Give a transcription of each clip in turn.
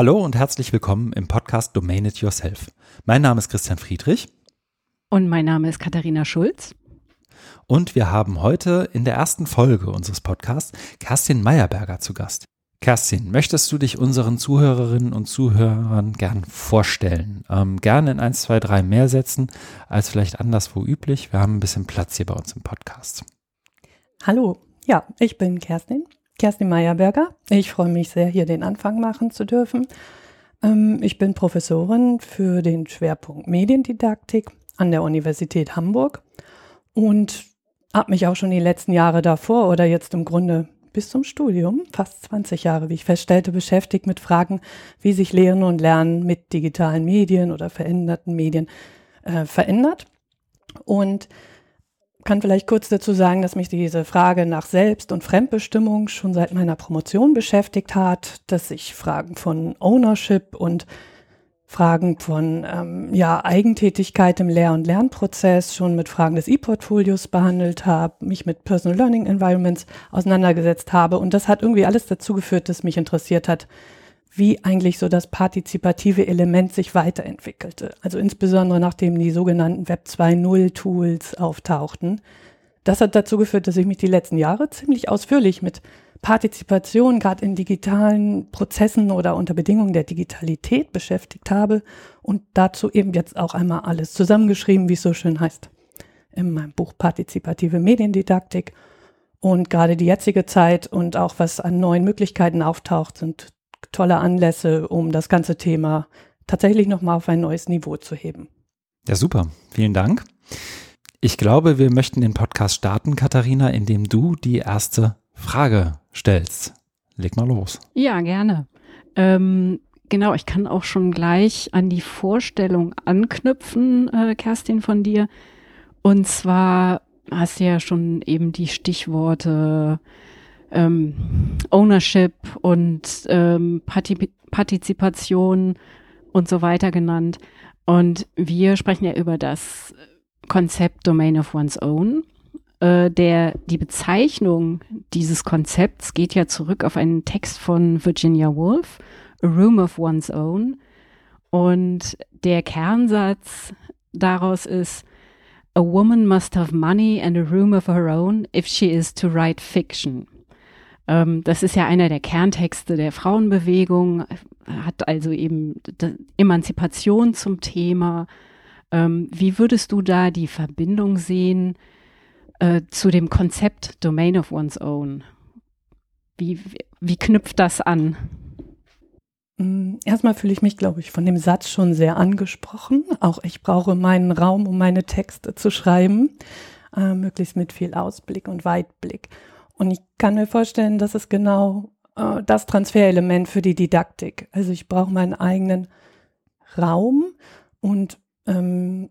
Hallo und herzlich willkommen im Podcast Domain It Yourself. Mein Name ist Christian Friedrich. Und mein Name ist Katharina Schulz. Und wir haben heute in der ersten Folge unseres Podcasts Kerstin Meyerberger zu Gast. Kerstin, möchtest du dich unseren Zuhörerinnen und Zuhörern gern vorstellen? Ähm, gerne in 1, 2, 3 mehr Sätzen als vielleicht anderswo üblich. Wir haben ein bisschen Platz hier bei uns im Podcast. Hallo, ja, ich bin Kerstin, Kerstin Meyerberger. Ich freue mich sehr, hier den Anfang machen zu dürfen. Ähm, ich bin Professorin für den Schwerpunkt Mediendidaktik an der Universität Hamburg und habe mich auch schon die letzten Jahre davor oder jetzt im Grunde bis zum Studium, fast 20 Jahre, wie ich feststellte, beschäftigt mit Fragen, wie sich Lehren und Lernen mit digitalen Medien oder veränderten Medien äh, verändert. Und kann vielleicht kurz dazu sagen, dass mich diese Frage nach Selbst- und Fremdbestimmung schon seit meiner Promotion beschäftigt hat, dass ich Fragen von Ownership und Fragen von ähm, ja, Eigentätigkeit im Lehr- und Lernprozess schon mit Fragen des E-Portfolios behandelt habe, mich mit Personal Learning Environments auseinandergesetzt habe. Und das hat irgendwie alles dazu geführt, dass mich interessiert hat, wie eigentlich so das partizipative Element sich weiterentwickelte. Also insbesondere nachdem die sogenannten Web 2.0 Tools auftauchten. Das hat dazu geführt, dass ich mich die letzten Jahre ziemlich ausführlich mit Partizipation, gerade in digitalen Prozessen oder unter Bedingungen der Digitalität beschäftigt habe und dazu eben jetzt auch einmal alles zusammengeschrieben, wie es so schön heißt, in meinem Buch Partizipative Mediendidaktik. Und gerade die jetzige Zeit und auch was an neuen Möglichkeiten auftaucht, sind tolle Anlässe, um das ganze Thema tatsächlich nochmal auf ein neues Niveau zu heben. Ja, super. Vielen Dank. Ich glaube, wir möchten den Podcast starten, Katharina, indem du die erste Frage stellst. Leg mal los. Ja, gerne. Ähm, genau, ich kann auch schon gleich an die Vorstellung anknüpfen, äh, Kerstin, von dir. Und zwar hast du ja schon eben die Stichworte ähm, Ownership und ähm, Partizip Partizipation und so weiter genannt. Und wir sprechen ja über das Konzept Domain of One's Own. Äh, der, die Bezeichnung dieses Konzepts geht ja zurück auf einen Text von Virginia Woolf, A Room of One's Own. Und der Kernsatz daraus ist, A woman must have money and a room of her own if she is to write fiction. Ähm, das ist ja einer der Kerntexte der Frauenbewegung, hat also eben Emanzipation zum Thema. Ähm, wie würdest du da die Verbindung sehen äh, zu dem Konzept Domain of One's Own? Wie, wie knüpft das an? Mm, erstmal fühle ich mich, glaube ich, von dem Satz schon sehr angesprochen. Auch ich brauche meinen Raum, um meine Texte zu schreiben, äh, möglichst mit viel Ausblick und Weitblick. Und ich kann mir vorstellen, das ist genau äh, das Transferelement für die Didaktik. Also ich brauche meinen eigenen Raum und ähm,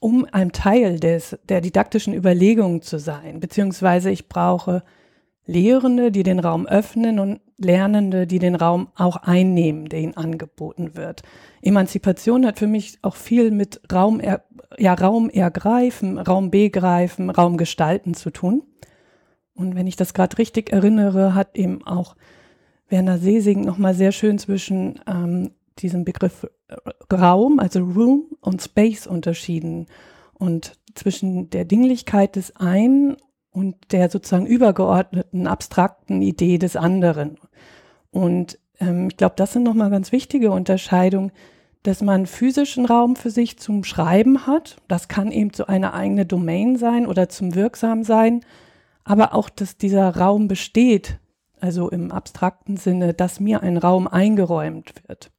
um ein Teil des, der didaktischen Überlegung zu sein, beziehungsweise ich brauche Lehrende, die den Raum öffnen und Lernende, die den Raum auch einnehmen, der ihnen angeboten wird. Emanzipation hat für mich auch viel mit Raum, ja, Raum ergreifen, Raum begreifen, Raum gestalten zu tun. Und wenn ich das gerade richtig erinnere, hat eben auch Werner Sesing nochmal sehr schön zwischen ähm, diesem Begriff äh, Raum, also Room und Space unterschieden und zwischen der Dinglichkeit des einen und der sozusagen übergeordneten abstrakten Idee des anderen. Und ähm, ich glaube, das sind nochmal ganz wichtige Unterscheidungen, dass man physischen Raum für sich zum Schreiben hat. Das kann eben so eine eigene Domain sein oder zum Wirksamsein aber auch, dass dieser Raum besteht, also im abstrakten Sinne, dass mir ein Raum eingeräumt wird.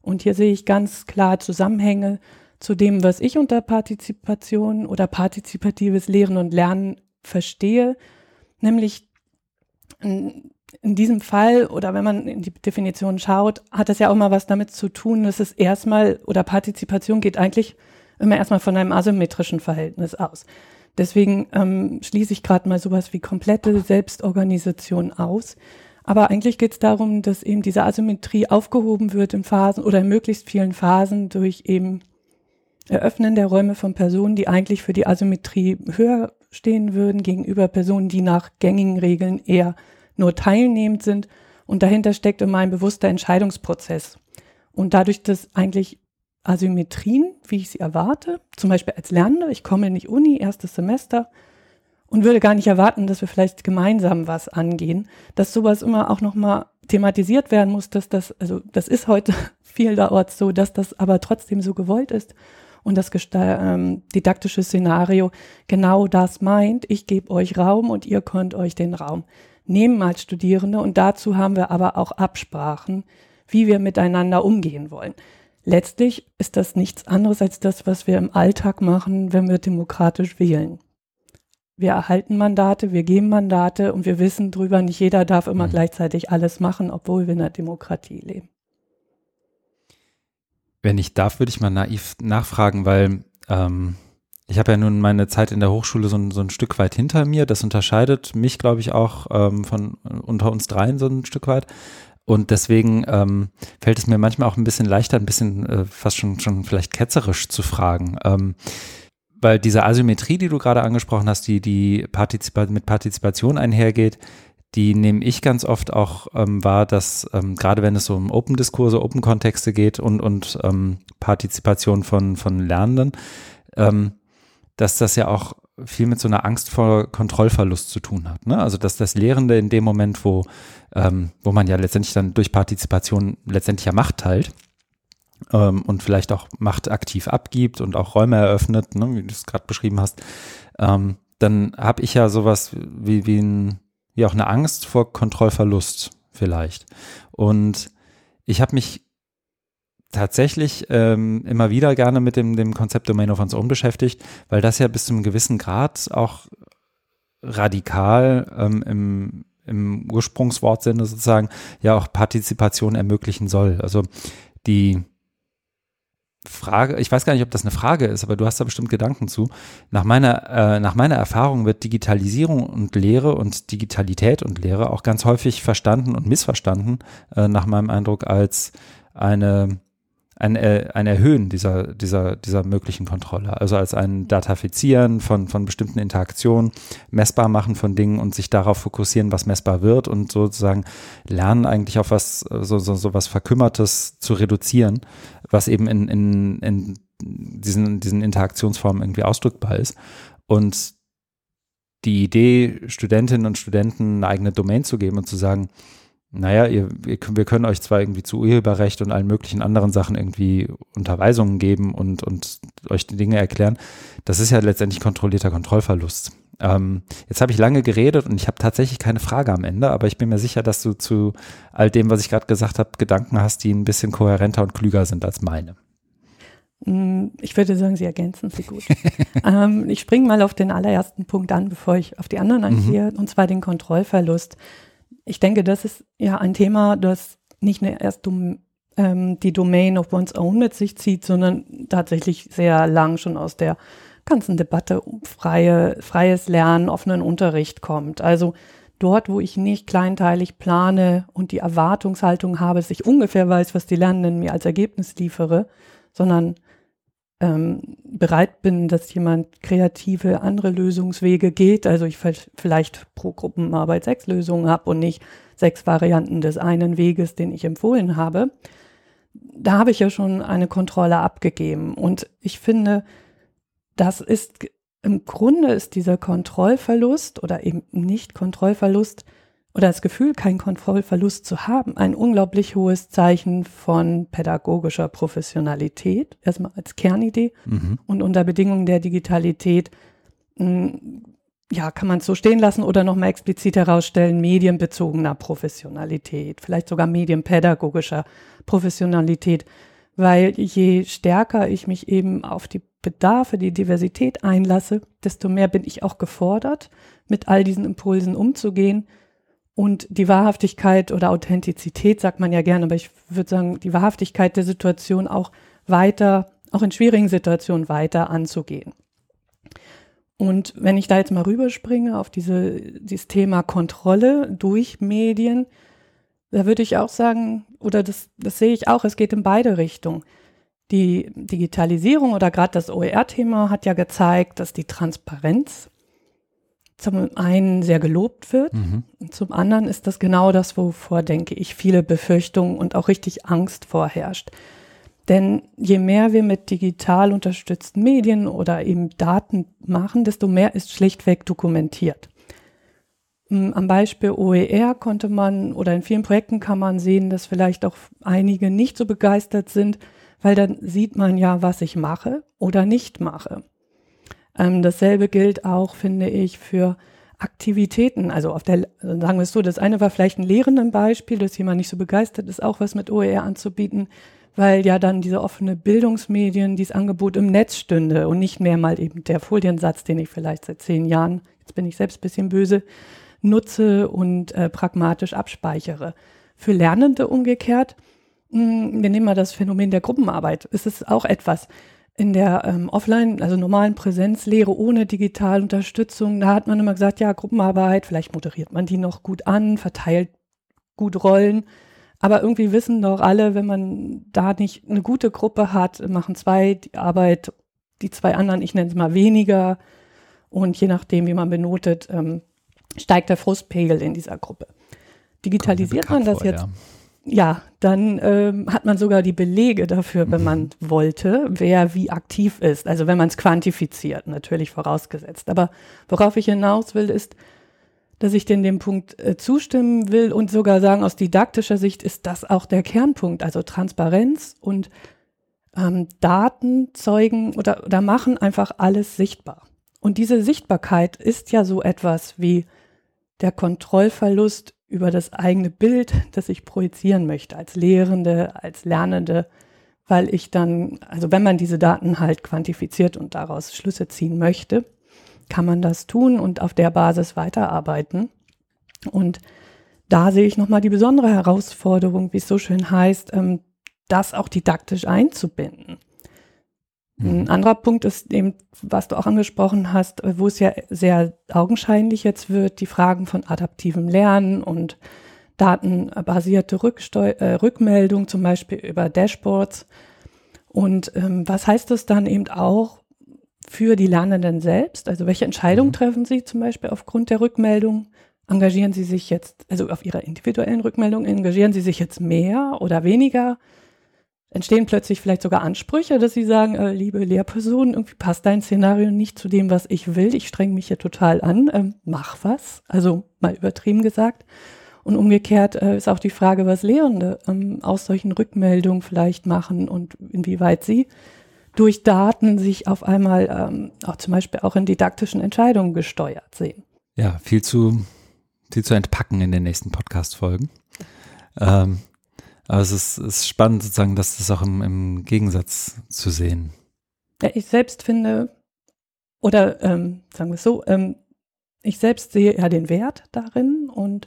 Und hier sehe ich ganz klar Zusammenhänge zu dem, was ich unter Partizipation oder partizipatives Lehren und Lernen verstehe, nämlich in, in diesem Fall oder wenn man in die Definition schaut, hat das ja auch mal was damit zu tun, dass es erstmal oder Partizipation geht eigentlich immer erstmal von einem asymmetrischen Verhältnis aus. Deswegen ähm, schließe ich gerade mal sowas wie komplette Selbstorganisation aus. Aber eigentlich geht es darum, dass eben diese Asymmetrie aufgehoben wird in Phasen oder in möglichst vielen Phasen durch eben Eröffnen der Räume von Personen, die eigentlich für die Asymmetrie höher stehen würden, gegenüber Personen, die nach gängigen Regeln eher nur teilnehmend sind Und dahinter steckt immer ein bewusster Entscheidungsprozess. Und dadurch, dass eigentlich Asymmetrien, wie ich sie erwarte, zum Beispiel als Lernende, ich komme in die Uni, erstes Semester, und würde gar nicht erwarten, dass wir vielleicht gemeinsam was angehen, dass sowas immer auch nochmal thematisiert werden muss, dass das, also das ist heute vielerorts so, dass das aber trotzdem so gewollt ist. Und das ähm, didaktische Szenario genau das meint, ich gebe euch Raum und ihr könnt euch den Raum nehmen als Studierende. Und dazu haben wir aber auch Absprachen, wie wir miteinander umgehen wollen. Letztlich ist das nichts anderes als das, was wir im Alltag machen, wenn wir demokratisch wählen wir erhalten Mandate, wir geben Mandate und wir wissen drüber, nicht jeder darf immer mhm. gleichzeitig alles machen, obwohl wir in einer Demokratie leben. Wenn ich darf, würde ich mal naiv nachfragen, weil ähm, ich habe ja nun meine Zeit in der Hochschule so ein, so ein Stück weit hinter mir. Das unterscheidet mich, glaube ich, auch ähm, von unter uns dreien so ein Stück weit. Und deswegen ähm, fällt es mir manchmal auch ein bisschen leichter, ein bisschen äh, fast schon, schon vielleicht ketzerisch zu fragen. Ähm, weil diese Asymmetrie, die du gerade angesprochen hast, die, die Partizipa mit Partizipation einhergeht, die nehme ich ganz oft auch ähm, wahr, dass ähm, gerade wenn es so um Open-Diskurse, Open-Kontexte geht und, und ähm, Partizipation von, von Lernenden, ähm, dass das ja auch viel mit so einer Angst vor Kontrollverlust zu tun hat. Ne? Also dass das Lehrende in dem Moment, wo, ähm, wo man ja letztendlich dann durch Partizipation letztendlich ja Macht teilt, ähm, und vielleicht auch Macht aktiv abgibt und auch Räume eröffnet, ne, wie du es gerade beschrieben hast, ähm, dann habe ich ja sowas wie, wie, ein, wie auch eine Angst vor Kontrollverlust vielleicht. Und ich habe mich tatsächlich ähm, immer wieder gerne mit dem, dem Konzept Domain of One's Own beschäftigt, weil das ja bis zu einem gewissen Grad auch radikal ähm, im, im Ursprungswortsinne sozusagen ja auch Partizipation ermöglichen soll. Also die Frage, ich weiß gar nicht, ob das eine Frage ist, aber du hast da bestimmt Gedanken zu. Nach meiner, äh, nach meiner Erfahrung wird Digitalisierung und Lehre und Digitalität und Lehre auch ganz häufig verstanden und missverstanden, äh, nach meinem Eindruck, als eine ein, äh, ein Erhöhen dieser, dieser, dieser möglichen Kontrolle. Also als ein Datafizieren von, von bestimmten Interaktionen, messbar machen von Dingen und sich darauf fokussieren, was messbar wird und sozusagen lernen eigentlich auf was, so, so, so was Verkümmertes zu reduzieren, was eben in, in, in diesen, diesen Interaktionsformen irgendwie ausdrückbar ist. Und die Idee, Studentinnen und Studenten eine eigene Domain zu geben und zu sagen, naja, ihr, ihr, wir können euch zwar irgendwie zu Urheberrecht und allen möglichen anderen Sachen irgendwie Unterweisungen geben und, und euch die Dinge erklären. Das ist ja letztendlich kontrollierter Kontrollverlust. Ähm, jetzt habe ich lange geredet und ich habe tatsächlich keine Frage am Ende, aber ich bin mir sicher, dass du zu all dem, was ich gerade gesagt habe, Gedanken hast, die ein bisschen kohärenter und klüger sind als meine. Mm, ich würde sagen, sie ergänzen sie gut. ähm, ich springe mal auf den allerersten Punkt an, bevor ich auf die anderen eingehe, mhm. und zwar den Kontrollverlust ich denke, das ist ja ein Thema, das nicht nur erst um, ähm, die Domain of one's own mit sich zieht, sondern tatsächlich sehr lang schon aus der ganzen Debatte um freie, freies Lernen, offenen Unterricht kommt. Also dort, wo ich nicht kleinteilig plane und die Erwartungshaltung habe, dass ich ungefähr weiß, was die Lernenden mir als Ergebnis liefere, sondern ähm, bereit bin, dass jemand kreative andere Lösungswege geht. Also ich vielleicht pro Gruppenarbeit sechs Lösungen habe und nicht sechs Varianten des einen Weges, den ich empfohlen habe. Da habe ich ja schon eine Kontrolle abgegeben. Und ich finde, das ist im Grunde ist dieser Kontrollverlust oder eben nicht Kontrollverlust oder das Gefühl, keinen Kontrollverlust zu haben, ein unglaublich hohes Zeichen von pädagogischer Professionalität, erstmal als Kernidee. Mhm. und unter Bedingungen der Digitalität, mh, hm, ja, kann man es so stehen lassen oder nochmal explizit herausstellen, medienbezogener Professionalität, vielleicht sogar medienpädagogischer Professionalität, weil je stärker ich mich eben auf die Bedarfe, die Diversität einlasse, desto mehr bin ich auch gefordert, mit all diesen Impulsen umzugehen, und die Wahrhaftigkeit oder Authentizität sagt man ja gerne, aber ich würde sagen, die Wahrhaftigkeit der Situation auch weiter, auch in schwierigen Situationen weiter anzugehen. Und wenn ich da jetzt mal rüberspringe auf diese, dieses Thema Kontrolle durch Medien, da würde ich auch sagen, oder das, das sehe ich auch, es geht in beide Richtungen. Die Digitalisierung oder gerade das OER-Thema hat ja gezeigt, dass die Transparenz zum einen sehr gelobt wird. Mhm. Und zum anderen ist das genau das, wovor, denke ich, viele Befürchtungen und auch richtig Angst vorherrscht. Denn je mehr wir mit digital unterstützten Medien oder eben Daten machen, desto mehr ist schlichtweg dokumentiert. Mm, am Beispiel OER konnte man oder in vielen Projekten kann man sehen, dass vielleicht auch einige nicht so begeistert sind, weil dann sieht man ja, was ich mache oder nicht mache. Ähm, dasselbe gilt auch, finde ich, für Aktivitäten. Also auf der, sagen wir es so, das eine war vielleicht ein lehrenden Beispiel, dass jemand nicht so begeistert ist, auch was mit OER anzubieten, weil ja dann diese offene Bildungsmedien, dieses Angebot im Netz stünde und nicht mehr mal eben der Foliensatz, den ich vielleicht seit zehn Jahren, jetzt bin ich selbst ein bisschen böse, nutze und äh, pragmatisch abspeichere. Für Lernende umgekehrt, hm, wir nehmen mal das Phänomen der Gruppenarbeit, ist es auch etwas, in der ähm, Offline, also normalen Präsenzlehre ohne digitale Unterstützung, da hat man immer gesagt, ja, Gruppenarbeit, vielleicht moderiert man die noch gut an, verteilt gut Rollen. Aber irgendwie wissen doch alle, wenn man da nicht eine gute Gruppe hat, machen zwei die Arbeit, die zwei anderen, ich nenne es mal weniger. Und je nachdem, wie man benotet, ähm, steigt der Frustpegel in dieser Gruppe. Digitalisiert man das vor, jetzt? Ja ja, dann ähm, hat man sogar die Belege dafür, wenn man mhm. wollte, wer wie aktiv ist. Also wenn man es quantifiziert, natürlich vorausgesetzt. Aber worauf ich hinaus will, ist, dass ich den dem Punkt äh, zustimmen will und sogar sagen, aus didaktischer Sicht ist das auch der Kernpunkt. Also Transparenz und ähm, Daten zeugen oder, oder machen einfach alles sichtbar. Und diese Sichtbarkeit ist ja so etwas wie der Kontrollverlust über das eigene Bild, das ich projizieren möchte, als Lehrende, als Lernende, weil ich dann, also wenn man diese Daten halt quantifiziert und daraus Schlüsse ziehen möchte, kann man das tun und auf der Basis weiterarbeiten. Und da sehe ich nochmal die besondere Herausforderung, wie es so schön heißt, ähm, das auch didaktisch einzubinden. Ein mhm. anderer Punkt ist eben, was du auch angesprochen hast, wo es ja sehr augenscheinlich jetzt wird, die Fragen von adaptivem Lernen und datenbasierte Rücksteu äh, Rückmeldung, zum Beispiel über Dashboards. Und ähm, was heißt das dann eben auch für die Lernenden selbst? Also welche Entscheidungen mhm. treffen sie zum Beispiel aufgrund der Rückmeldung? Engagieren sie sich jetzt, also auf ihrer individuellen Rückmeldung, engagieren sie sich jetzt mehr oder weniger? Entstehen plötzlich vielleicht sogar Ansprüche, dass sie sagen, äh, liebe Lehrperson, irgendwie passt dein Szenario nicht zu dem, was ich will. Ich streng mich hier total an, ähm, mach was. Also mal übertrieben gesagt. Und umgekehrt äh, ist auch die Frage, was Lehrende ähm, aus solchen Rückmeldungen vielleicht machen und inwieweit sie durch Daten sich auf einmal ähm, auch zum Beispiel auch in didaktischen Entscheidungen gesteuert sehen. Ja, viel zu, viel zu entpacken in den nächsten Podcast-Folgen. Ähm, aber es ist, ist spannend sozusagen, dass das auch im, im Gegensatz zu sehen. Ja, ich selbst finde, oder ähm, sagen wir es so, ähm, ich selbst sehe ja den Wert darin und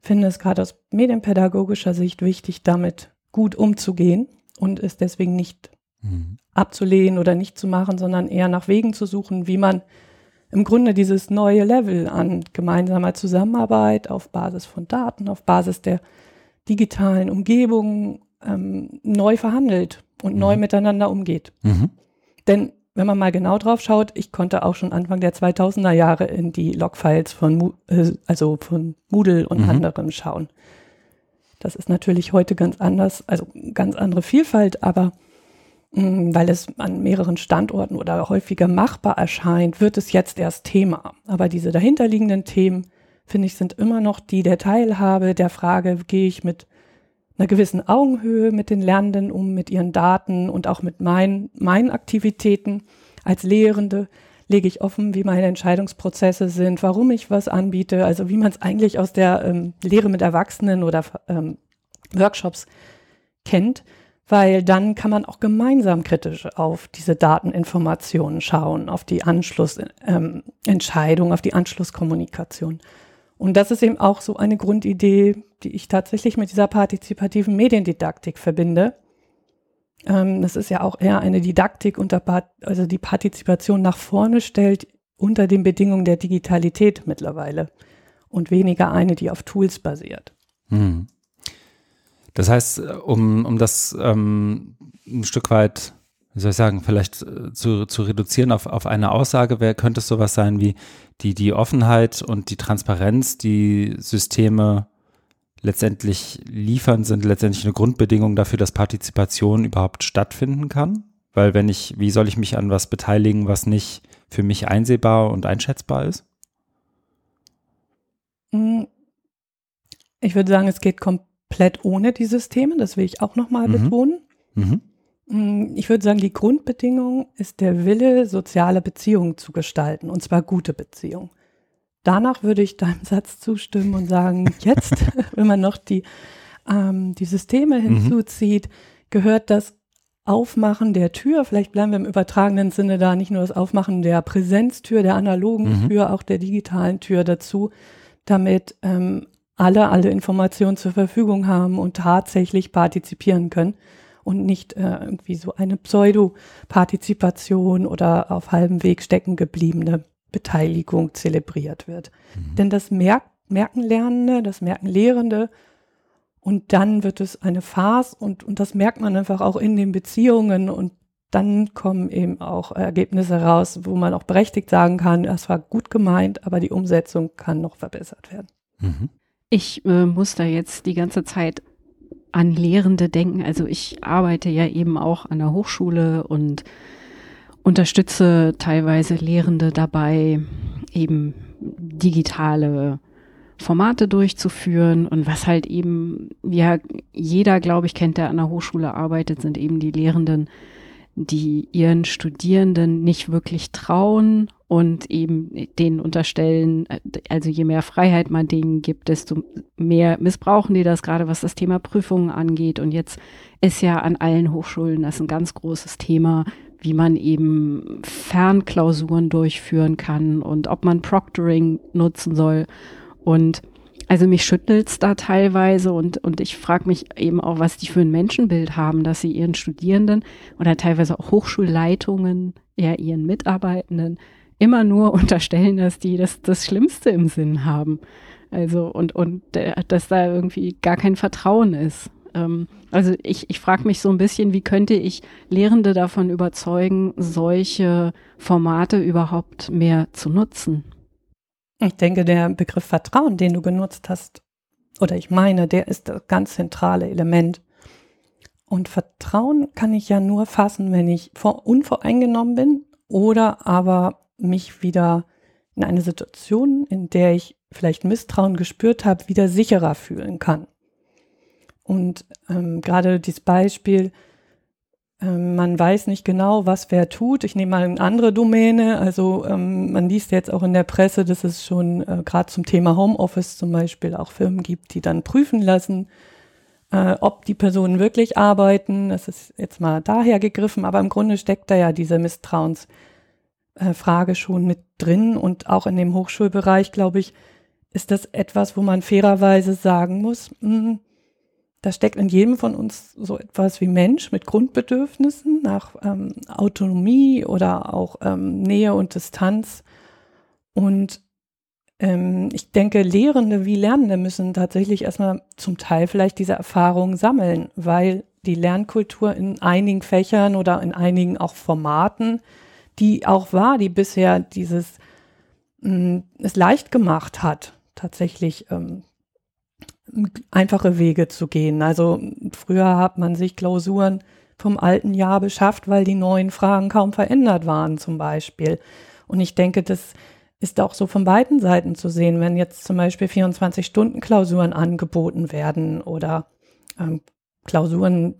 finde es gerade aus medienpädagogischer Sicht wichtig, damit gut umzugehen und es deswegen nicht mhm. abzulehnen oder nicht zu machen, sondern eher nach Wegen zu suchen, wie man im Grunde dieses neue Level an gemeinsamer Zusammenarbeit auf Basis von Daten, auf Basis der digitalen Umgebungen ähm, neu verhandelt und mhm. neu miteinander umgeht. Mhm. Denn wenn man mal genau drauf schaut, ich konnte auch schon Anfang der 2000er Jahre in die Logfiles von, äh, also von Moodle und mhm. anderen schauen. Das ist natürlich heute ganz anders, also ganz andere Vielfalt, aber mh, mm, weil es an mehreren Standorten oder häufiger machbar erscheint, wird es jetzt erst Thema. Aber diese dahinterliegenden Themen finde ich, sind immer noch die der Teilhabe, der Frage, gehe ich mit einer gewissen Augenhöhe mit den Lernenden um, mit ihren Daten und auch mit meinen, meinen Aktivitäten als Lehrende, lege ich offen, wie meine Entscheidungsprozesse sind, warum ich was anbiete, also wie man es eigentlich aus der ähm, Lehre mit Erwachsenen oder ähm, Workshops kennt, weil dann kann man auch gemeinsam kritisch auf diese Dateninformationen schauen, auf die Anschlussentscheidung, ähm, auf die Anschlusskommunikation. Und das ist eben auch so eine Grundidee, die ich tatsächlich mit dieser partizipativen Mediendidaktik verbinde. Ähm, das ist ja auch eher eine Didaktik, unter, also die Partizipation nach vorne stellt unter den Bedingungen der Digitalität mittlerweile und weniger eine, die auf Tools basiert. Hm. Das heißt, um, um das ähm, ein Stück weit wie soll ich sagen, vielleicht äh, zu, zu reduzieren auf, auf eine Aussage, wer könnte es sowas sein wie die, die Offenheit und die Transparenz, die Systeme letztendlich liefern, sind letztendlich eine Grundbedingung dafür, dass Partizipation überhaupt stattfinden kann? Weil wenn ich, wie soll ich mich an was beteiligen, was nicht für mich einsehbar und einschätzbar ist? Hm. Ich würde sagen, es geht komplett ohne die Systeme, das will ich auch nochmal mhm. betonen. Mhm. Hm, ich würde sagen, die Grundbedingung ist der Wille, soziale Beziehungen zu gestalten, und zwar gute Beziehungen. Danach würde ich deinem Satz zustimmen und sagen, jetzt, wenn man noch die, ähm, die Systeme mhm. hinzuzieht, gehört das Aufmachen der Tür, vielleicht bleiben wir im übertragenen Sinne da, nicht nur das Aufmachen der Präsenztür, der analogen mhm. Tür, auch der digitalen Tür dazu, damit ähm, alle alle Informationen zur Verfügung haben und tatsächlich partizipieren können und nicht äh, irgendwie so eine Pseudo-Partizipation oder auf halbem Weg stecken gebliebene Beteiligung zelebriert wird. Mhm. Denn das merkt, merken Lernende, das merken Lehrende und dann wird es eine Farce und, und das merkt man einfach auch in den Beziehungen und dann kommen eben auch Ergebnisse raus, wo man auch berechtigt sagen kann, es war gut gemeint, aber die Umsetzung kann noch verbessert werden. Mhm. Ich äh, muss da jetzt die ganze Zeit an Lehrende denken. Also ich arbeite ja eben auch an der Hochschule und unterstütze teilweise Lehrende dabei, eben digitale Formate durchzuführen und was halt eben, ja, jeder, glaube ich, kennt, der an der Hochschule arbeitet, sind eben die Lehrenden, die ihren Studierenden nicht wirklich trauen und eben denen unterstellen, also je mehr Freiheit man denen gibt, desto mehr missbrauchen die das, gerade was das Thema Prüfungen angeht. Und jetzt ist ja an allen Hochschulen das ein ganz großes Thema, wie man eben Fernklausuren durchführen kann und ob man Proctoring nutzen soll. Und also mich schüttelt's da teilweise und, und ich frage mich eben auch, was die für ein Menschenbild haben, dass sie ihren Studierenden oder teilweise auch Hochschulleitungen, ja ihren Mitarbeitenden immer nur unterstellen, dass die das, das Schlimmste im Sinn haben. Also und, und dass da irgendwie gar kein Vertrauen ist. Ähm, also ich, ich frage mich so ein bisschen, wie könnte ich Lehrende davon überzeugen, solche Formate überhaupt mehr zu nutzen? Ich denke, der Begriff Vertrauen, den du genutzt hast, oder ich meine, der ist das ganz zentrale Element. Und Vertrauen kann ich ja nur fassen, wenn ich vor, unvoreingenommen bin oder aber mich wieder in eine Situation, in der ich vielleicht Misstrauen gespürt habe, wieder sicherer fühlen kann. Und ähm, gerade dieses Beispiel, ähm, man weiß nicht genau, was wer tut. Ich nehme mal eine andere Domäne. Also ähm, man liest jetzt auch in der Presse, dass es schon äh, gerade zum Thema Homeoffice zum Beispiel auch Firmen gibt, die dann prüfen lassen, äh, ob die Personen wirklich arbeiten. Das ist jetzt mal daher gegriffen, aber im Grunde steckt da ja diese Misstrauensfrage äh, schon mit drin. Und auch in dem Hochschulbereich, glaube ich, ist das etwas, wo man fairerweise sagen muss, mh, hm, da steckt in jedem von uns so etwas wie Mensch mit Grundbedürfnissen nach ähm, Autonomie oder auch ähm, Nähe und Distanz. Und ähm, ich denke, Lehrende wie Lernende müssen tatsächlich erstmal zum Teil vielleicht diese Erfahrungen sammeln, weil die Lernkultur in einigen Fächern oder in einigen auch Formaten, die auch war, die bisher dieses mh, mm, es leicht gemacht hat, tatsächlich ähm, einfache Wege zu gehen. Also früher hat man sich Klausuren vom alten Jahr beschafft, weil die neuen Fragen kaum verändert waren zum Beispiel. Und ich denke, das ist auch so von beiden Seiten zu sehen, wenn jetzt zum Beispiel 24-Stunden-Klausuren angeboten werden oder ähm, Klausuren,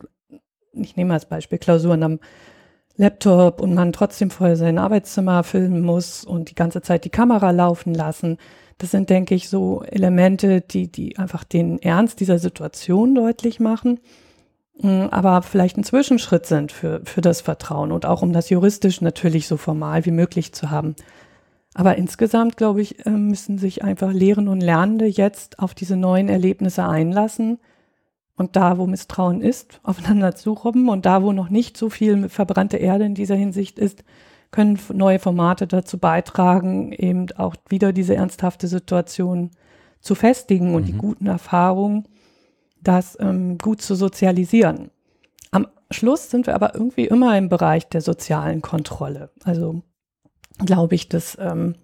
ich nehme als Beispiel Klausuren am Laptop und man trotzdem vorher sein Arbeitszimmer filmen muss und die ganze Zeit die Kamera laufen lassen, das sind, denke ich, so Elemente, die, die einfach den Ernst dieser Situation deutlich machen, mm, aber vielleicht ein Zwischenschritt sind für, für das Vertrauen und auch um das juristisch natürlich so formal wie möglich zu haben. Aber insgesamt, glaube ich, äh, müssen sich einfach Lehren und Lernende jetzt auf diese neuen Erlebnisse einlassen und da, wo Misstrauen ist, aufeinander zurobben und da, wo noch nicht so viel verbrannte Erde in dieser Hinsicht ist, können neue Formate dazu beitragen, eben auch wieder diese ernsthafte Situation zu festigen und mhm. die guten Erfahrungen, das ähm, gut zu sozialisieren. Am Schluss sind wir aber irgendwie immer im Bereich der sozialen Kontrolle. Also glaube ich, dass, ähm,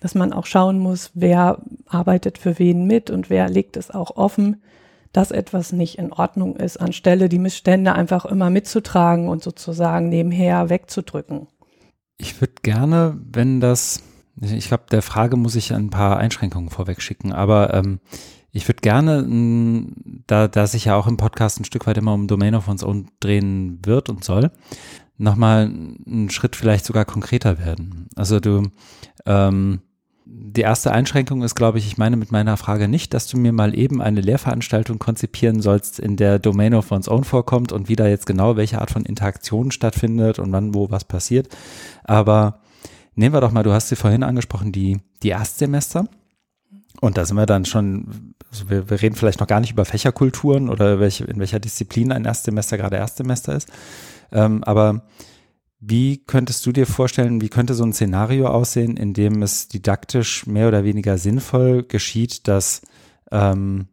dass man auch schauen muss, wer arbeitet für wen mit und wer legt es auch offen, dass etwas nicht in Ordnung ist, anstelle die Missstände einfach immer mitzutragen und sozusagen nebenher wegzudrücken. Ich würde gerne, wenn das, ich glaube, der Frage muss ich ein paar Einschränkungen vorweg schicken, aber ähm, ich würde gerne, da, da sich ja auch im Podcast ein Stück weit immer um Domain of One's Own drehen wird und soll, nochmal einen Schritt vielleicht sogar konkreter werden. Also du, ähm, die erste Einschränkung ist, glaube ich, ich meine mit meiner Frage nicht, dass du mir mal eben eine Lehrveranstaltung konzipieren sollst, in der Domain of One's Own vorkommt und wie da jetzt genau welche Art von Interaktion stattfindet und wann wo was passiert. Aber nehmen wir doch mal, du hast sie vorhin angesprochen, die, die Erstsemester. Und da sind wir dann schon, also wir, wir reden vielleicht noch gar nicht über Fächerkulturen oder welche, in welcher Disziplin ein Erstsemester gerade Erstsemester ist. Ähm, aber wie könntest du dir vorstellen, wie könnte so ein Szenario aussehen, in dem es didaktisch mehr oder weniger sinnvoll geschieht, dass ähm,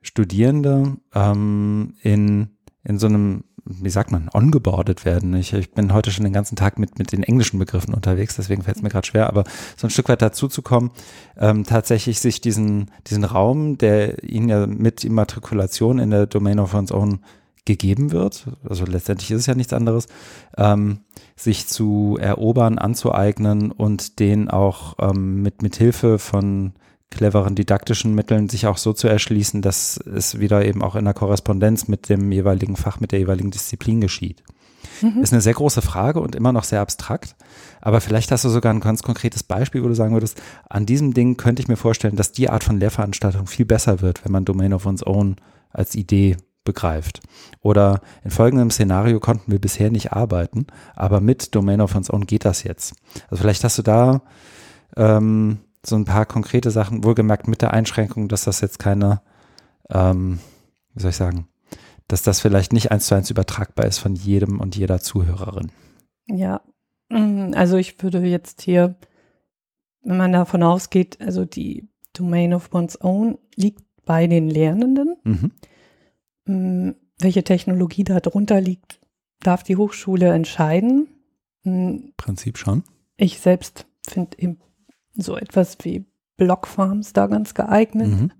Studierende ähm, in, in so einem wie sagt man, ongeboardet werden. Ich, ich bin heute schon den ganzen Tag mit, mit den englischen Begriffen unterwegs, deswegen fällt es mir gerade schwer, aber so ein Stück weit dazu zu kommen, ähm, tatsächlich sich diesen, diesen Raum, der ihnen ja mit Immatrikulation in der Domain of One's Own gegeben wird, also letztendlich ist es ja nichts anderes, ähm, sich zu erobern, anzueignen und den auch ähm, mit, mit Hilfe von cleveren didaktischen Mitteln sich auch so zu erschließen, dass es wieder eben auch in der Korrespondenz mit dem jeweiligen Fach, mit der jeweiligen Disziplin geschieht. Mhm. Ist eine sehr große Frage und immer noch sehr abstrakt. Aber vielleicht hast du sogar ein ganz konkretes Beispiel, wo du sagen würdest, an diesem Ding könnte ich mir vorstellen, dass die Art von Lehrveranstaltung viel besser wird, wenn man Domain of One's Own als Idee begreift. Oder in folgendem Szenario konnten wir bisher nicht arbeiten, aber mit Domain of One's Own geht das jetzt. Also vielleicht hast du da ähm, so ein paar konkrete Sachen, wohlgemerkt mit der Einschränkung, dass das jetzt keine, ähm, wie soll ich sagen, dass das vielleicht nicht eins zu eins übertragbar ist von jedem und jeder Zuhörerin. Ja, mm, also ich würde jetzt hier, wenn man davon ausgeht, also die Domain of One's Own liegt bei den Lernenden. Mhm. Mm, welche Technologie da drunter liegt, darf die Hochschule entscheiden. Mm, Prinzip schon. Ich selbst finde eben so etwas wie Blockfarms da ganz geeignet. Mhm.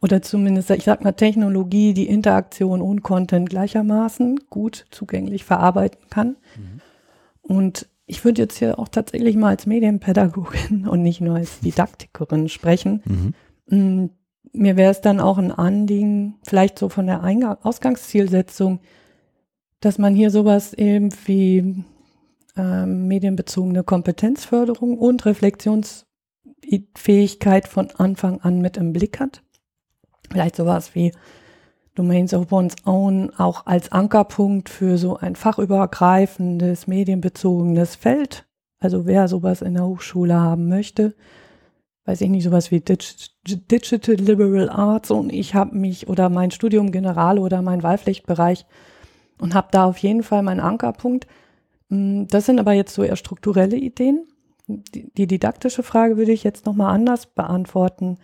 Oder zumindest, ich sag mal, Technologie, die Interaktion und Content gleichermaßen gut zugänglich verarbeiten kann. Mhm. Und ich würde jetzt hier auch tatsächlich mal als Medienpädagogin und nicht nur als Didaktikerin sprechen. Mhm. Mir wäre es dann auch ein Anliegen, vielleicht so von der Eingang Ausgangszielsetzung, dass man hier sowas eben wie ähm, medienbezogene Kompetenzförderung und Reflexions Fähigkeit von Anfang an mit im Blick hat. Vielleicht sowas wie Domains of One's Own auch als Ankerpunkt für so ein fachübergreifendes, medienbezogenes Feld. Also wer sowas in der Hochschule haben möchte, weiß ich nicht, sowas wie Digital Liberal Arts und ich habe mich oder mein Studium General oder mein Wahlpflichtbereich und habe da auf jeden Fall meinen Ankerpunkt. Hm, das sind aber jetzt so eher strukturelle Ideen die, die didaktische Frage würde ich jetzt nochmal anders beantworten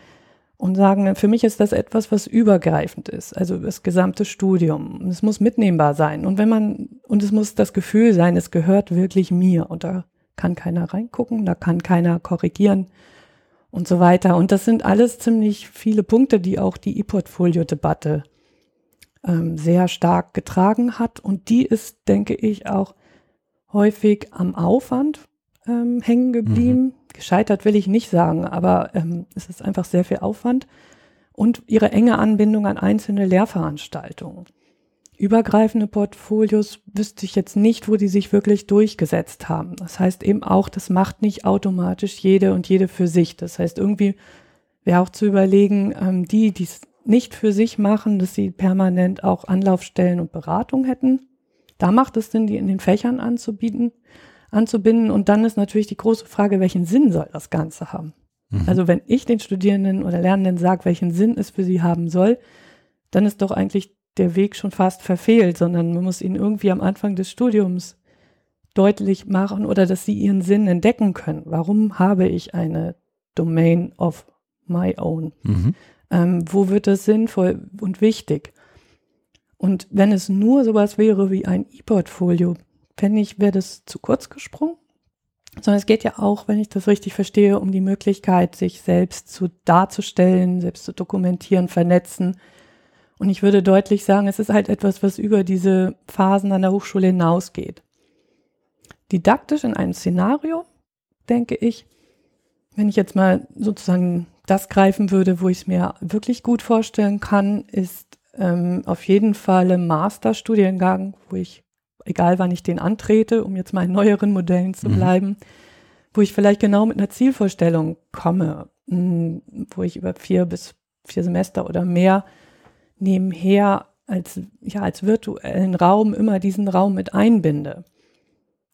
und sagen, für mich ist das etwas, was übergreifend ist, also das gesamte Studium. Es muss mitnehmbar sein. Und wenn man, und es muss das Gefühl sein, es gehört wirklich mir. Und da kann keiner reingucken, da kann keiner korrigieren und so weiter. Und das sind alles ziemlich viele Punkte, die auch die E-Portfolio-Debatte ähm, sehr stark getragen hat. Und die ist, denke ich, auch häufig am Aufwand ähm, hängen geblieben. Mhm. Gescheitert will ich nicht sagen, aber ähm, es ist einfach sehr viel Aufwand und ihre enge Anbindung an einzelne Lehrveranstaltungen. Übergreifende Portfolios wüsste ich jetzt nicht, wo die sich wirklich durchgesetzt haben. Das heißt eben auch, das macht nicht automatisch jede und jede für sich. Das heißt, irgendwie wäre auch zu überlegen, ähm, die, die es nicht für sich machen, dass sie permanent auch Anlaufstellen und Beratung hätten. Da macht es Sinn, die in den Fächern anzubieten anzubinden. Und dann ist natürlich die große Frage, welchen Sinn soll das Ganze haben? Mhm. Also wenn ich den Studierenden oder Lernenden sage, welchen Sinn es für sie haben soll, dann ist doch eigentlich der Weg schon fast verfehlt, sondern man muss ihnen irgendwie am Anfang des Studiums deutlich machen oder dass sie ihren Sinn entdecken können. Warum habe ich eine Domain of my own? Mhm. Ähm, wo wird das sinnvoll und wichtig? Und wenn es nur sowas wäre wie ein E-Portfolio, fände ich, wäre das zu kurz gesprungen. Sondern es geht ja auch, wenn ich das richtig verstehe, um die Möglichkeit, sich selbst zu darzustellen, selbst zu dokumentieren, vernetzen. Und ich würde deutlich sagen, es ist halt etwas, was über diese Phasen an der Hochschule hinausgeht. Didaktisch in einem Szenario, denke ich, wenn ich jetzt mal sozusagen das greifen würde, wo ich es mir wirklich gut vorstellen kann, ist ähm, auf jeden Fall ein Masterstudiengang, wo ich, egal wann ich den antrete, um jetzt mal in neueren Modellen zu mhm. bleiben, mhm. wo ich vielleicht genau mit einer Zielvorstellung komme, mh, hm, wo ich über vier bis vier Semester oder mehr nebenher als, ja, als virtuellen Raum immer diesen Raum mit einbinde.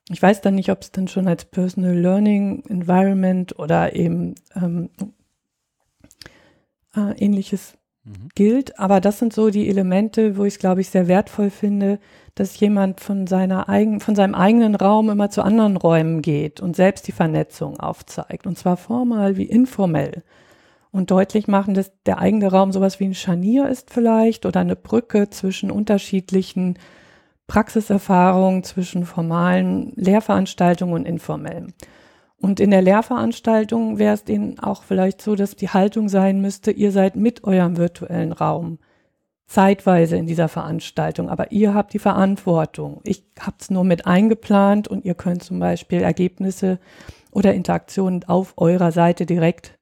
Ich weiß dann nicht, ob es dann schon als Personal Learning Environment oder eben ähm, äh, ähnliches mhm. gilt. Aber das sind so die Elemente, wo ich es, glaube ich, sehr wertvoll finde, dass jemand von seiner eigen, von seinem eigenen Raum immer zu anderen Räumen geht und selbst die Vernetzung aufzeigt. Und zwar formal wie informell. Und deutlich machen, dass der eigene Raum sowas wie ein Scharnier ist vielleicht oder eine Brücke zwischen unterschiedlichen Praxiserfahrungen, zwischen formalen Lehrveranstaltungen und informellen. Und in der Lehrveranstaltung wäre es denen auch vielleicht so, dass die Haltung sein müsste, ihr seid mit eurem virtuellen Raum zeitweise in dieser Veranstaltung, aber ihr habt die Verantwortung. Ich habe es nur mit eingeplant und ihr könnt zum Beispiel Ergebnisse oder Interaktionen auf eurer Seite direkt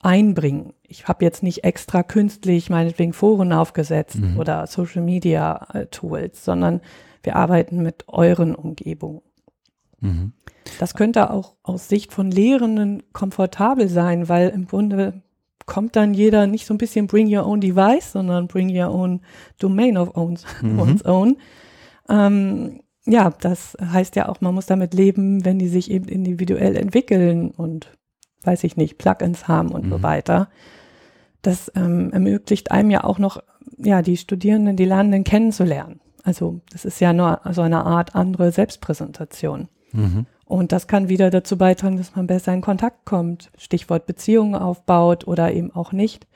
einbringen. Ich habe jetzt nicht extra künstlich meinetwegen Foren aufgesetzt mhm. oder Social Media äh, Tools, sondern wir arbeiten mit euren Umgebungen. Mhm. Das könnte auch aus Sicht von Lehrenden komfortabel sein, weil im Grunde kommt dann jeder nicht so ein bisschen bring your own device, sondern bring your own domain of owns, mhm. one's own. Ähm, ja, das heißt ja auch, man muss damit leben, wenn die sich eben individuell entwickeln und weiß ich nicht, Plugins haben und mhm. so weiter. Das ähm, ermöglicht einem ja auch noch, ja, die Studierenden, die Lernenden kennenzulernen. Also das ist ja nur so eine Art andere Selbstpräsentation. Mhm. Und das kann wieder dazu beitragen, dass man besser in Kontakt kommt, Stichwort Beziehungen aufbaut oder eben auch nicht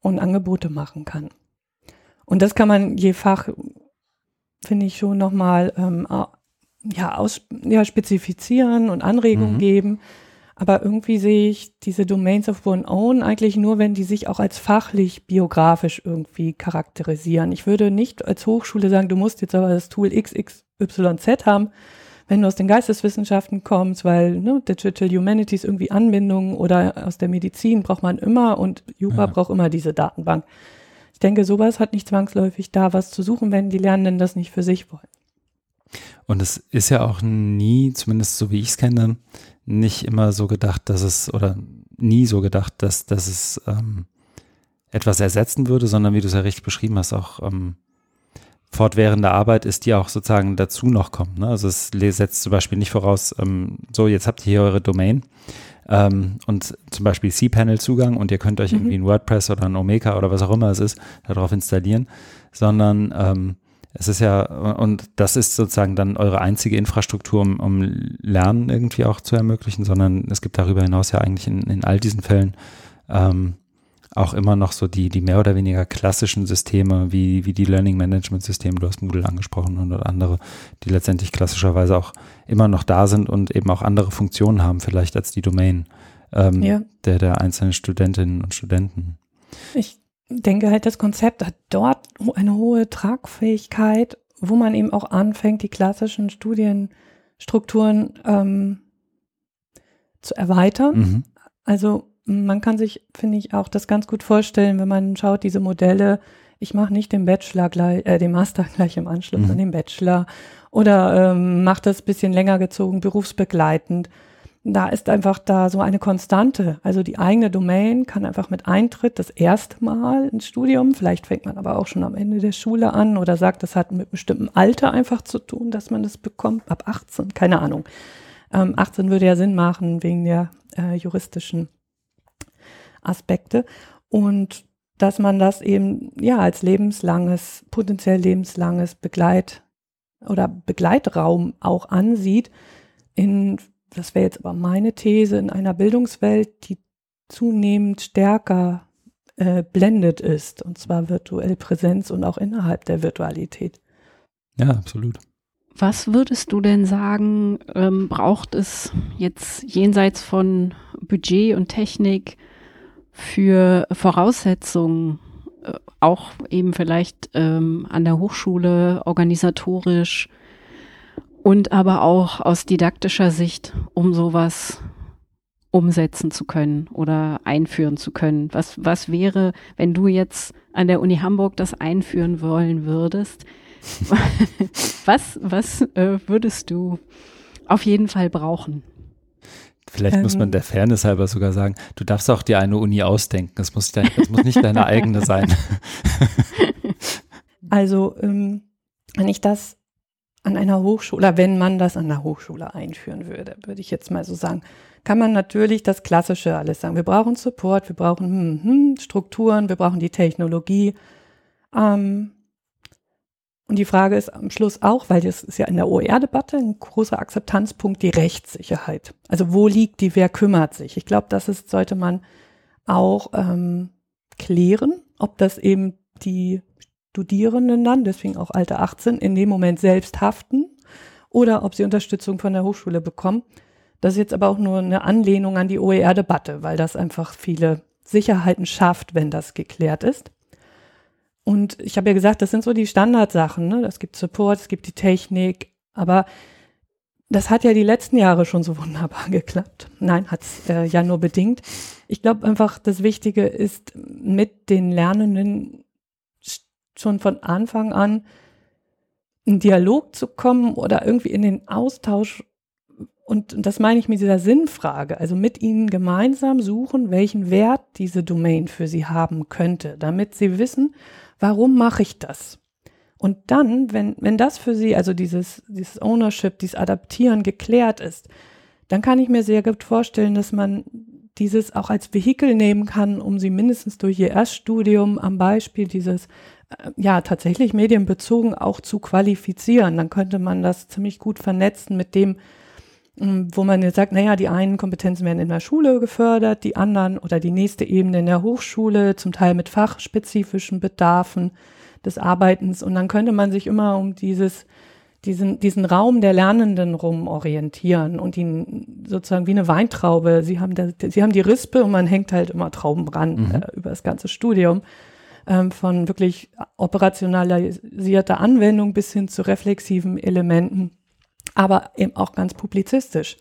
und Angebote machen kann. Und das kann man je Fach, finde ich, schon nochmal ähm, ja, aus, ja, spezifizieren und Anregungen mhm. geben. Aber irgendwie sehe ich diese Domains of One Own eigentlich nur, wenn die sich auch als fachlich biografisch irgendwie charakterisieren. Ich würde nicht als Hochschule sagen, du musst jetzt aber das Tool XXYZ haben, wenn du aus den Geisteswissenschaften kommst, weil ne, Digital Humanities irgendwie Anbindungen oder aus der Medizin braucht man immer und Jura ja. braucht immer diese Datenbank. Ich denke, sowas hat nicht zwangsläufig da was zu suchen, wenn die Lernenden das nicht für sich wollen. Und es ist ja auch nie, zumindest so wie ich es kenne, nicht immer so gedacht, dass es, oder nie so gedacht, dass, dass es ähm, etwas ersetzen würde, sondern wie du es ja richtig beschrieben hast, auch ähm, fortwährende Arbeit ist, die auch sozusagen dazu noch kommt. Ne? Also es setzt zum Beispiel nicht voraus, ähm, so jetzt habt ihr hier eure Domain ähm, und zum Beispiel cPanel-Zugang und ihr könnt euch mhm. irgendwie ein WordPress oder ein Omeka oder was auch immer es ist, darauf installieren, sondern ähm, es ist ja, und das ist sozusagen dann eure einzige Infrastruktur, um, um Lernen irgendwie auch zu ermöglichen, sondern es gibt darüber hinaus ja eigentlich in, in all diesen Fällen ähm, auch immer noch so die, die mehr oder weniger klassischen Systeme, wie, wie die Learning Management Systeme, du hast Moodle angesprochen und andere, die letztendlich klassischerweise auch immer noch da sind und eben auch andere Funktionen haben, vielleicht als die Domain ähm, ja. der, der einzelnen Studentinnen und Studenten. Ich denke halt, das Konzept hat dort eine hohe Tragfähigkeit, wo man eben auch anfängt, die klassischen Studienstrukturen ähm, zu erweitern. Mhm. Also man kann sich, finde ich, auch das ganz gut vorstellen, wenn man schaut, diese Modelle, ich mache nicht den Bachelor gleich, äh, den Master gleich im Anschluss mhm. an den Bachelor oder ähm, mache das bisschen länger gezogen, berufsbegleitend. Da ist einfach da so eine Konstante. Also die eigene Domain kann einfach mit Eintritt das erste Mal ins Studium, vielleicht fängt man aber auch schon am Ende der Schule an oder sagt, das hat mit bestimmtem Alter einfach zu tun, dass man das bekommt, ab 18, keine Ahnung. Ähm, 18 würde ja Sinn machen wegen der äh, juristischen Aspekte und dass man das eben ja als lebenslanges, potenziell lebenslanges Begleit oder Begleitraum auch ansieht in, das wäre jetzt aber meine These, in einer Bildungswelt, die zunehmend stärker eingeblendet ist, und zwar virtuell Präsenz und auch innerhalb der Virtualität. Ja, absolut. Was würdest du denn sagen, ähm, braucht es jetzt jenseits von Budget und Technik für Voraussetzungen, äh, auch eben vielleicht ähm, an der Hochschule organisatorisch und aber auch aus didaktischer Sicht, um sowas umsetzen zu können oder einführen zu können? Was, was wäre, wenn du jetzt an der Uni Hamburg das einführen wollen würdest? was was äh, würdest du auf jeden Fall brauchen? Vielleicht ähm, muss man ähm. der Fairness halber sogar sagen, du darfst auch dir eine Uni ausdenken. Das muss, dein, das muss nicht deine eigene sein. Also, ähm, wenn ich das an einer Hochschule, wenn man das an der Hochschule einführen würde, würde ich jetzt mal so sagen, kann man natürlich das Klassische alles sagen. Wir brauchen Support, wir brauchen hm, hm, Strukturen, wir brauchen die Technologie. Ähm, und die Frage ist am Schluss auch, weil das ist ja in der OER-Debatte ein großer Akzeptanzpunkt, die Rechtssicherheit. Also wo liegt die, wer kümmert sich? Ich glaube, das ist, sollte man auch ähm, klären, ob das eben die Studierenden dann, deswegen auch Alter 18, in dem Moment selbst haften oder ob sie Unterstützung von der Hochschule bekommen. Das ist jetzt aber auch nur eine Anlehnung an die OER-Debatte, weil das einfach viele Sicherheiten schafft, wenn das geklärt ist. Und ich habe ja gesagt, das sind so die Standardsachen. Ne? Es gibt Support, es gibt die Technik, aber das hat ja die letzten Jahre schon so wunderbar geklappt. Nein, hat es äh, ja nur bedingt. Ich glaube einfach, das Wichtige ist, mit den Lernenden schon von Anfang an in Dialog zu kommen oder irgendwie in den Austausch und das meine ich mit dieser Sinnfrage, also mit ihnen gemeinsam suchen, welchen Wert diese Domain für sie haben könnte, damit sie wissen, warum mache ich das? Und dann, wenn, wenn das für sie, also dieses, dieses Ownership, dieses Adaptieren geklärt ist, dann kann ich mir sehr gut vorstellen, dass man dieses auch als Vehikel nehmen kann, um sie mindestens durch ihr Erststudium am Beispiel dieses, äh, ja, tatsächlich medienbezogen auch zu qualifizieren. Dann könnte man das ziemlich gut vernetzen mit dem, ähm, wo man jetzt sagt, naja, die einen Kompetenzen werden in der Schule gefördert, die anderen oder die nächste Ebene in der Hochschule, zum Teil mit fachspezifischen Bedarfen des Arbeitens. Und dann könnte man sich immer um dieses, diesen, diesen Raum der Lernenden rum orientieren und ihn sozusagen wie eine Weintraube. Sie haben, der, sie haben die Rispe und man hängt halt immer Trauben dran mhm. äh, über das ganze Studium. Ähm, von wirklich operationalisierter Anwendung bis hin zu reflexiven Elementen aber eben auch ganz publizistisch.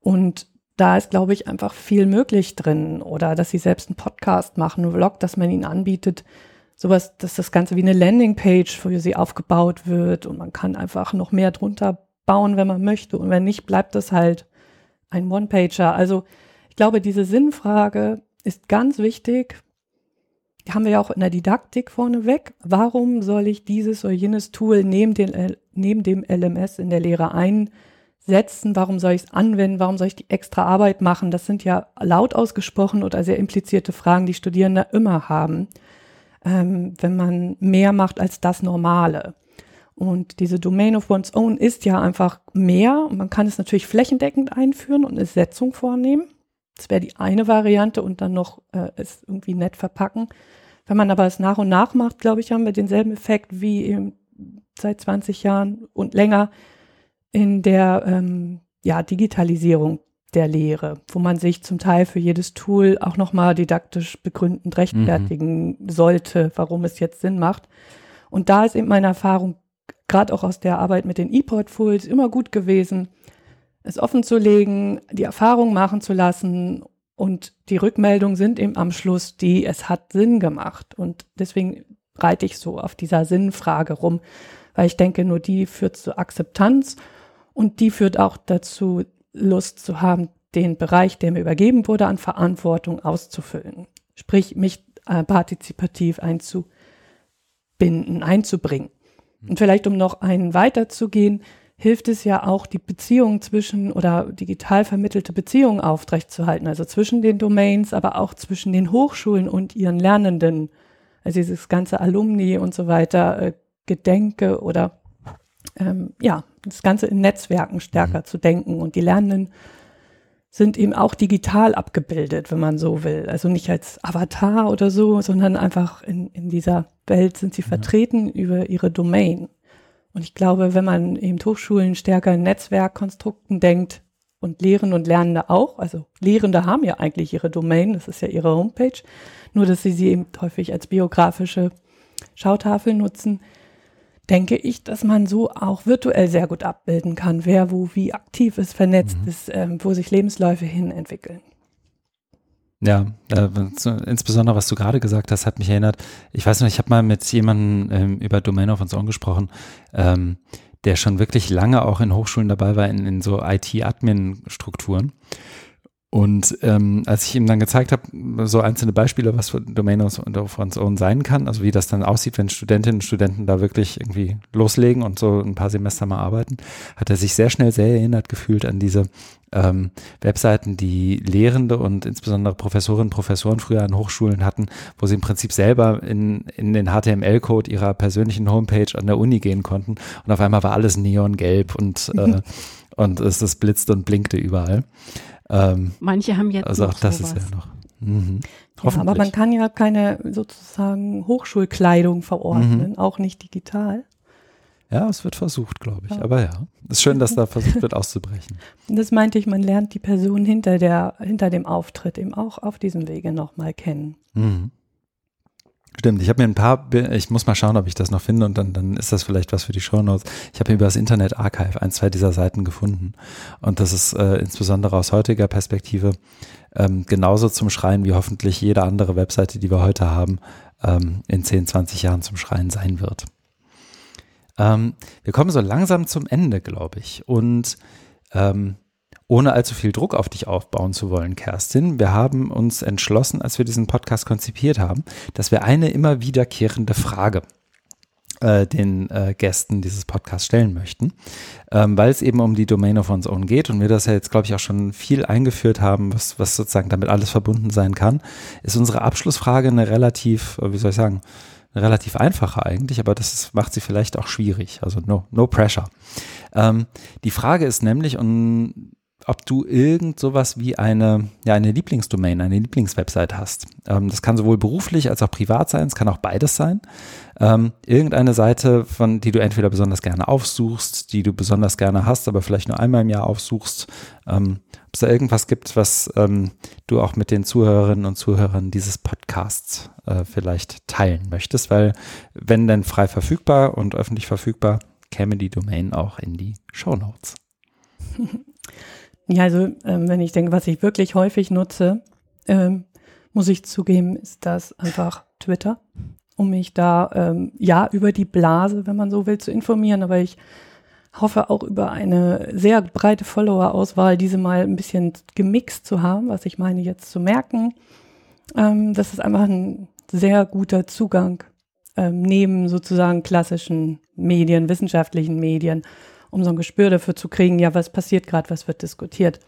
Und da ist, glaube ich, einfach viel möglich drin. Oder dass sie selbst einen Podcast machen, einen Vlog, dass man ihnen anbietet. Sowas, dass das Ganze wie eine Landingpage für sie aufgebaut wird und man kann einfach noch mehr drunter bauen, wenn man möchte. Und wenn nicht, bleibt das halt ein One-Pager. Also ich glaube, diese Sinnfrage ist ganz wichtig. Die haben wir ja auch in der Didaktik vorneweg. Warum soll ich dieses oder jenes Tool neben den neben dem LMS in der Lehre einsetzen? Warum soll ich es anwenden? Warum soll ich die extra Arbeit machen? Das sind ja laut ausgesprochen oder sehr implizierte Fragen, die Studierende immer haben, ähm, wenn man mehr macht als das Normale. Und diese Domain of One's Own ist ja einfach mehr. Und man kann es natürlich flächendeckend einführen und eine Setzung vornehmen. Das wäre die eine Variante und dann noch äh, es irgendwie nett verpacken. Wenn man aber es nach und nach macht, glaube ich, haben wir denselben Effekt wie im seit 20 Jahren und länger in der ähm, ja, Digitalisierung der Lehre, wo man sich zum Teil für jedes Tool auch nochmal didaktisch begründend rechtfertigen mhm. sollte, warum es jetzt Sinn macht. Und da ist eben meine Erfahrung, gerade auch aus der Arbeit mit den E-Portfolios, immer gut gewesen, es offen zu legen, die Erfahrung machen zu lassen und die Rückmeldungen sind eben am Schluss die, es hat Sinn gemacht. Und deswegen reite ich so auf dieser Sinnfrage rum weil ich denke, nur die führt zu Akzeptanz und die führt auch dazu, Lust zu haben, den Bereich, der mir übergeben wurde, an Verantwortung auszufüllen. Sprich, mich äh, partizipativ einzubinden, einzubringen. Und vielleicht, um noch einen weiterzugehen, hilft es ja auch, die Beziehungen zwischen oder digital vermittelte Beziehungen aufrechtzuerhalten, also zwischen den Domains, aber auch zwischen den Hochschulen und ihren Lernenden. Also dieses ganze Alumni und so weiter, äh, Gedenke oder ähm, ja, das Ganze in Netzwerken stärker mhm. zu denken und die Lernenden sind eben auch digital abgebildet, wenn man so will. Also nicht als Avatar oder so, sondern einfach in, in dieser Welt sind sie vertreten ja. über ihre Domain. Und ich glaube, wenn man eben Hochschulen stärker in Netzwerkkonstrukten denkt und Lehrende und Lernende auch, also Lehrende haben ja eigentlich ihre Domain, das ist ja ihre Homepage, nur dass sie sie eben häufig als biografische Schautafel nutzen, denke ich, dass man so auch virtuell sehr gut abbilden kann, wer wo wie aktiv ist, vernetzt mhm. ist, ähm, wo sich Lebensläufe hin entwickeln. Ja, äh, insbesondere was du gerade gesagt hast, hat mich erinnert. Ich weiß noch, ich habe mal mit jemandem ähm, über Domain of Own gesprochen, ähm, der schon wirklich lange auch in Hochschulen dabei war, in, in so IT-Admin-Strukturen. Und ähm, als ich ihm dann gezeigt habe, so einzelne Beispiele, was für Domain von Own sein kann, also wie das dann aussieht, wenn Studentinnen und Studenten da wirklich irgendwie loslegen und so ein paar Semester mal arbeiten, hat er sich sehr schnell sehr erinnert gefühlt an diese ähm, Webseiten, die Lehrende und insbesondere Professorinnen und Professoren früher an Hochschulen hatten, wo sie im Prinzip selber in, in den HTML-Code ihrer persönlichen Homepage an der Uni gehen konnten und auf einmal war alles neongelb und, äh, und es, es blitzte und blinkte überall. Ähm, Manche haben jetzt also auch das sowas. ist ja noch. Mhm. Ja, aber man kann ja keine sozusagen Hochschulkleidung verordnen, mhm. auch nicht digital. Ja, es wird versucht, glaube ich. Ja. Aber ja, es ist schön, dass da versucht wird auszubrechen. Das meinte ich, man lernt die Person hinter, der, hinter dem Auftritt eben auch auf diesem Wege nochmal kennen. Mhm. Stimmt, ich habe mir ein paar, ich muss mal schauen, ob ich das noch finde und dann, dann ist das vielleicht was für die Shownotes. Ich habe mir über das Internet Archive ein, zwei dieser Seiten gefunden und das ist äh, insbesondere aus heutiger Perspektive ähm, genauso zum Schreien wie hoffentlich jede andere Webseite, die wir heute haben, ähm, in 10, 20 Jahren zum Schreien sein wird. Ähm, wir kommen so langsam zum Ende, glaube ich und ähm, ohne allzu viel Druck auf dich aufbauen zu wollen, Kerstin. Wir haben uns entschlossen, als wir diesen Podcast konzipiert haben, dass wir eine immer wiederkehrende Frage äh, den äh, Gästen dieses Podcasts stellen möchten, ähm, weil es eben um die Domain of One's Own geht und wir das ja jetzt, glaube ich, auch schon viel eingeführt haben, was, was sozusagen damit alles verbunden sein kann, ist unsere Abschlussfrage eine relativ, äh, wie soll ich sagen, relativ einfache eigentlich, aber das ist, macht sie vielleicht auch schwierig. Also no, no pressure. Ähm, die Frage ist nämlich, und ob du irgend sowas wie eine, ja, eine Lieblingsdomain, eine Lieblingswebsite hast. Ähm, das kann sowohl beruflich als auch privat sein, es kann auch beides sein. Ähm, irgendeine Seite, von die du entweder besonders gerne aufsuchst, die du besonders gerne hast, aber vielleicht nur einmal im Jahr aufsuchst. Ähm, ob es da irgendwas gibt, was ähm, du auch mit den Zuhörerinnen und Zuhörern dieses Podcasts äh, vielleicht teilen möchtest, weil wenn denn frei verfügbar und öffentlich verfügbar, käme die Domain auch in die Show Notes. Ja, also ähm, wenn ich denke, was ich wirklich häufig nutze, ähm, muss ich zugeben, ist das einfach Twitter, um mich da ähm, ja über die Blase, wenn man so will, zu informieren. Aber ich hoffe auch über eine sehr breite Follower-Auswahl, diese mal ein bisschen gemixt zu haben, was ich meine jetzt zu merken. Ähm, das ist einfach ein sehr guter Zugang ähm, neben sozusagen klassischen Medien, wissenschaftlichen Medien um so ein Gespür dafür zu kriegen, ja, was passiert gerade, was wird diskutiert.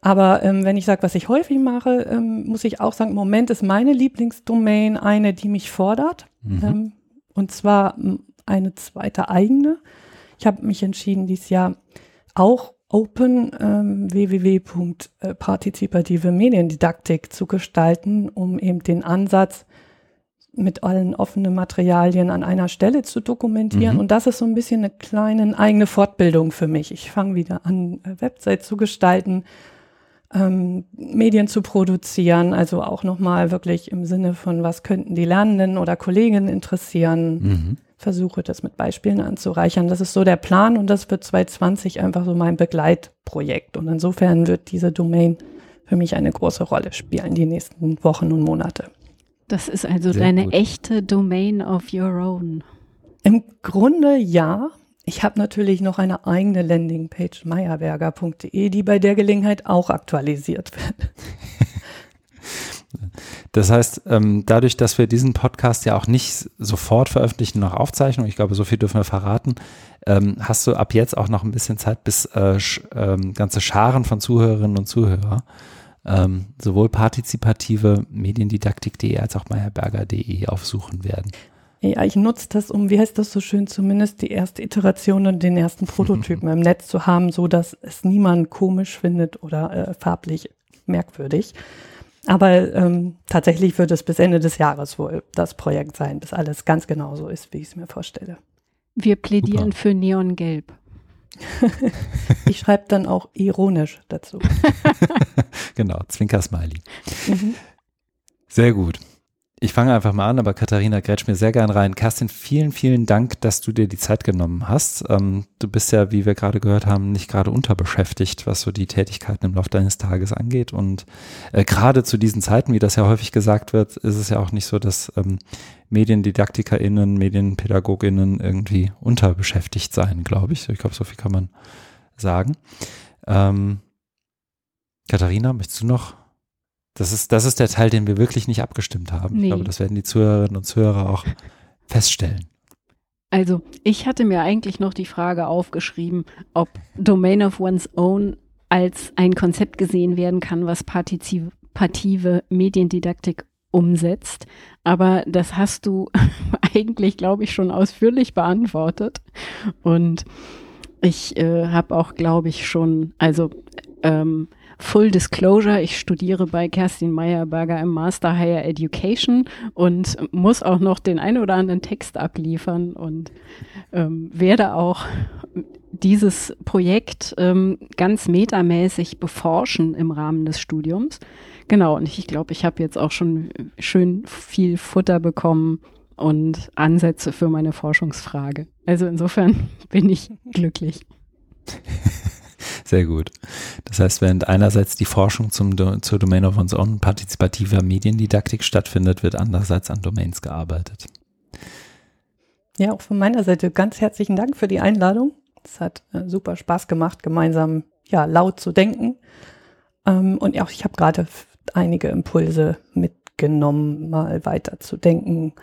Aber ähm, wenn ich sage, was ich häufig mache, ähm, muss ich auch sagen, im Moment ist meine Lieblingsdomain eine, die mich fordert. Mhm. Ähm, und zwar eine zweite eigene. Ich habe mich entschieden, dieses Jahr auch Open ähm, www.partizipative Mediendidaktik zu gestalten, um eben den Ansatz mit allen offenen Materialien an einer Stelle zu dokumentieren. Mhm. Und das ist so ein bisschen eine kleine eigene Fortbildung für mich. Ich fange wieder an, äh, Website zu gestalten, ähm, Medien zu produzieren, also auch nochmal wirklich im Sinne von, was könnten die Lernenden oder Kolleginnen interessieren. Mhm. Versuche das mit Beispielen anzureichern. Das ist so der Plan und das wird 2020 einfach so mein Begleitprojekt. Und insofern wird diese Domain für mich eine große Rolle spielen, die nächsten Wochen und Monate. Das ist also Sehr deine gut. echte Domain of your own. Im Grunde ja. Ich habe natürlich noch eine eigene Landingpage, meyerberger.de, die bei der Gelegenheit auch aktualisiert wird. Das heißt, ähm, dadurch, dass wir diesen Podcast ja auch nicht sofort veröffentlichen nach Aufzeichnung, ich glaube, so viel dürfen wir verraten, ähm, hast du ab jetzt auch noch ein bisschen Zeit, bis äh, ähm, ganze Scharen von Zuhörerinnen und Zuhörern ähm, sowohl partizipative Mediendidaktik.de als auch meyerberger.de aufsuchen werden. Ja, ich nutze das, um, wie heißt das so schön, zumindest die erste Iteration und den ersten Prototypen im Netz zu haben, so dass es niemand komisch findet oder äh, farblich merkwürdig. Aber ähm, tatsächlich wird es bis Ende des Jahres wohl das Projekt sein, bis alles ganz genau so ist, wie ich es mir vorstelle. Wir plädieren Super. für Neongelb. ich schreibe dann auch ironisch dazu. genau, Zwinker-Smiley. Mhm. Sehr gut. Ich fange einfach mal an, aber Katharina grätsch mir sehr gern rein. Kerstin, vielen, vielen Dank, dass du dir die Zeit genommen hast. Ähm, du bist ja, wie wir gerade gehört haben, nicht gerade unterbeschäftigt, was so die Tätigkeiten im Laufe deines Tages angeht. Und äh, gerade zu diesen Zeiten, wie das ja häufig gesagt wird, ist es ja auch nicht so, dass ähm, MediendidaktikerInnen, MedienpädagogInnen irgendwie unterbeschäftigt sein, glaube ich. Ich glaube, so viel kann man sagen. Ähm, Katharina, möchtest du noch das ist, das ist der Teil, den wir wirklich nicht abgestimmt haben. Nee. Ich glaube, das werden die Zuhörerinnen und Zuhörer auch feststellen. Also, ich hatte mir eigentlich noch die Frage aufgeschrieben, ob Domain of One's Own als ein Konzept gesehen werden kann, was partizipative Mediendidaktik umsetzt. Aber das hast du eigentlich, glaube ich, schon ausführlich beantwortet. Und ich äh, habe auch, glaube ich, schon, also ähm, Full Disclosure, ich studiere bei Kerstin Meyerberger im Master Higher Education und muss auch noch den ein oder anderen Text abliefern und ähm, werde auch dieses Projekt ähm, ganz metamäßig beforschen im Rahmen des Studiums. Genau, und ich glaube, ich habe jetzt auch schon schön viel Futter bekommen und Ansätze für meine Forschungsfrage. Also insofern bin ich glücklich. Sehr gut. Das heißt, während einerseits die Forschung zum, zur Domain of One's Own partizipativer Mediendidaktik stattfindet, wird andererseits an Domains gearbeitet. Ja, auch von meiner Seite ganz herzlichen Dank für die Einladung. Es hat äh, super Spaß gemacht, gemeinsam ja, laut zu denken. Ähm, und auch ich habe gerade einige Impulse mitgenommen, mal weiter zu denken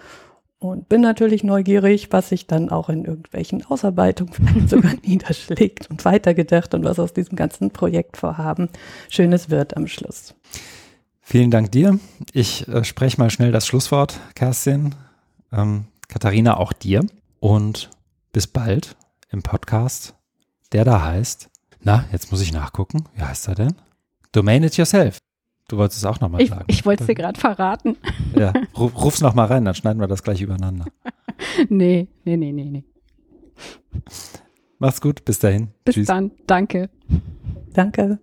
und bin natürlich neugierig, was sich dann auch in irgendwelchen Ausarbeitungen vielleicht sogar niederschlägt und weitergedacht und was aus diesem ganzen Projektvorhaben Schönes wird am Schluss. Vielen Dank dir. Ich äh, spreche mal schnell das Schlusswort, Kerstin. Ähm, Katharina, auch dir. Und bis bald im Podcast, der da heißt, na, jetzt muss ich nachgucken. Wie heißt er denn? Domain it yourself. Du wolltest es auch nochmal sagen. Ich wollte es dir gerade verraten. Ja, ruf, ruf's nochmal rein, dann schneiden wir das gleich übereinander. nee, nee, nee, nee, nee. Mach's gut, bis dahin. Bis Tschüss. dann, danke. Danke.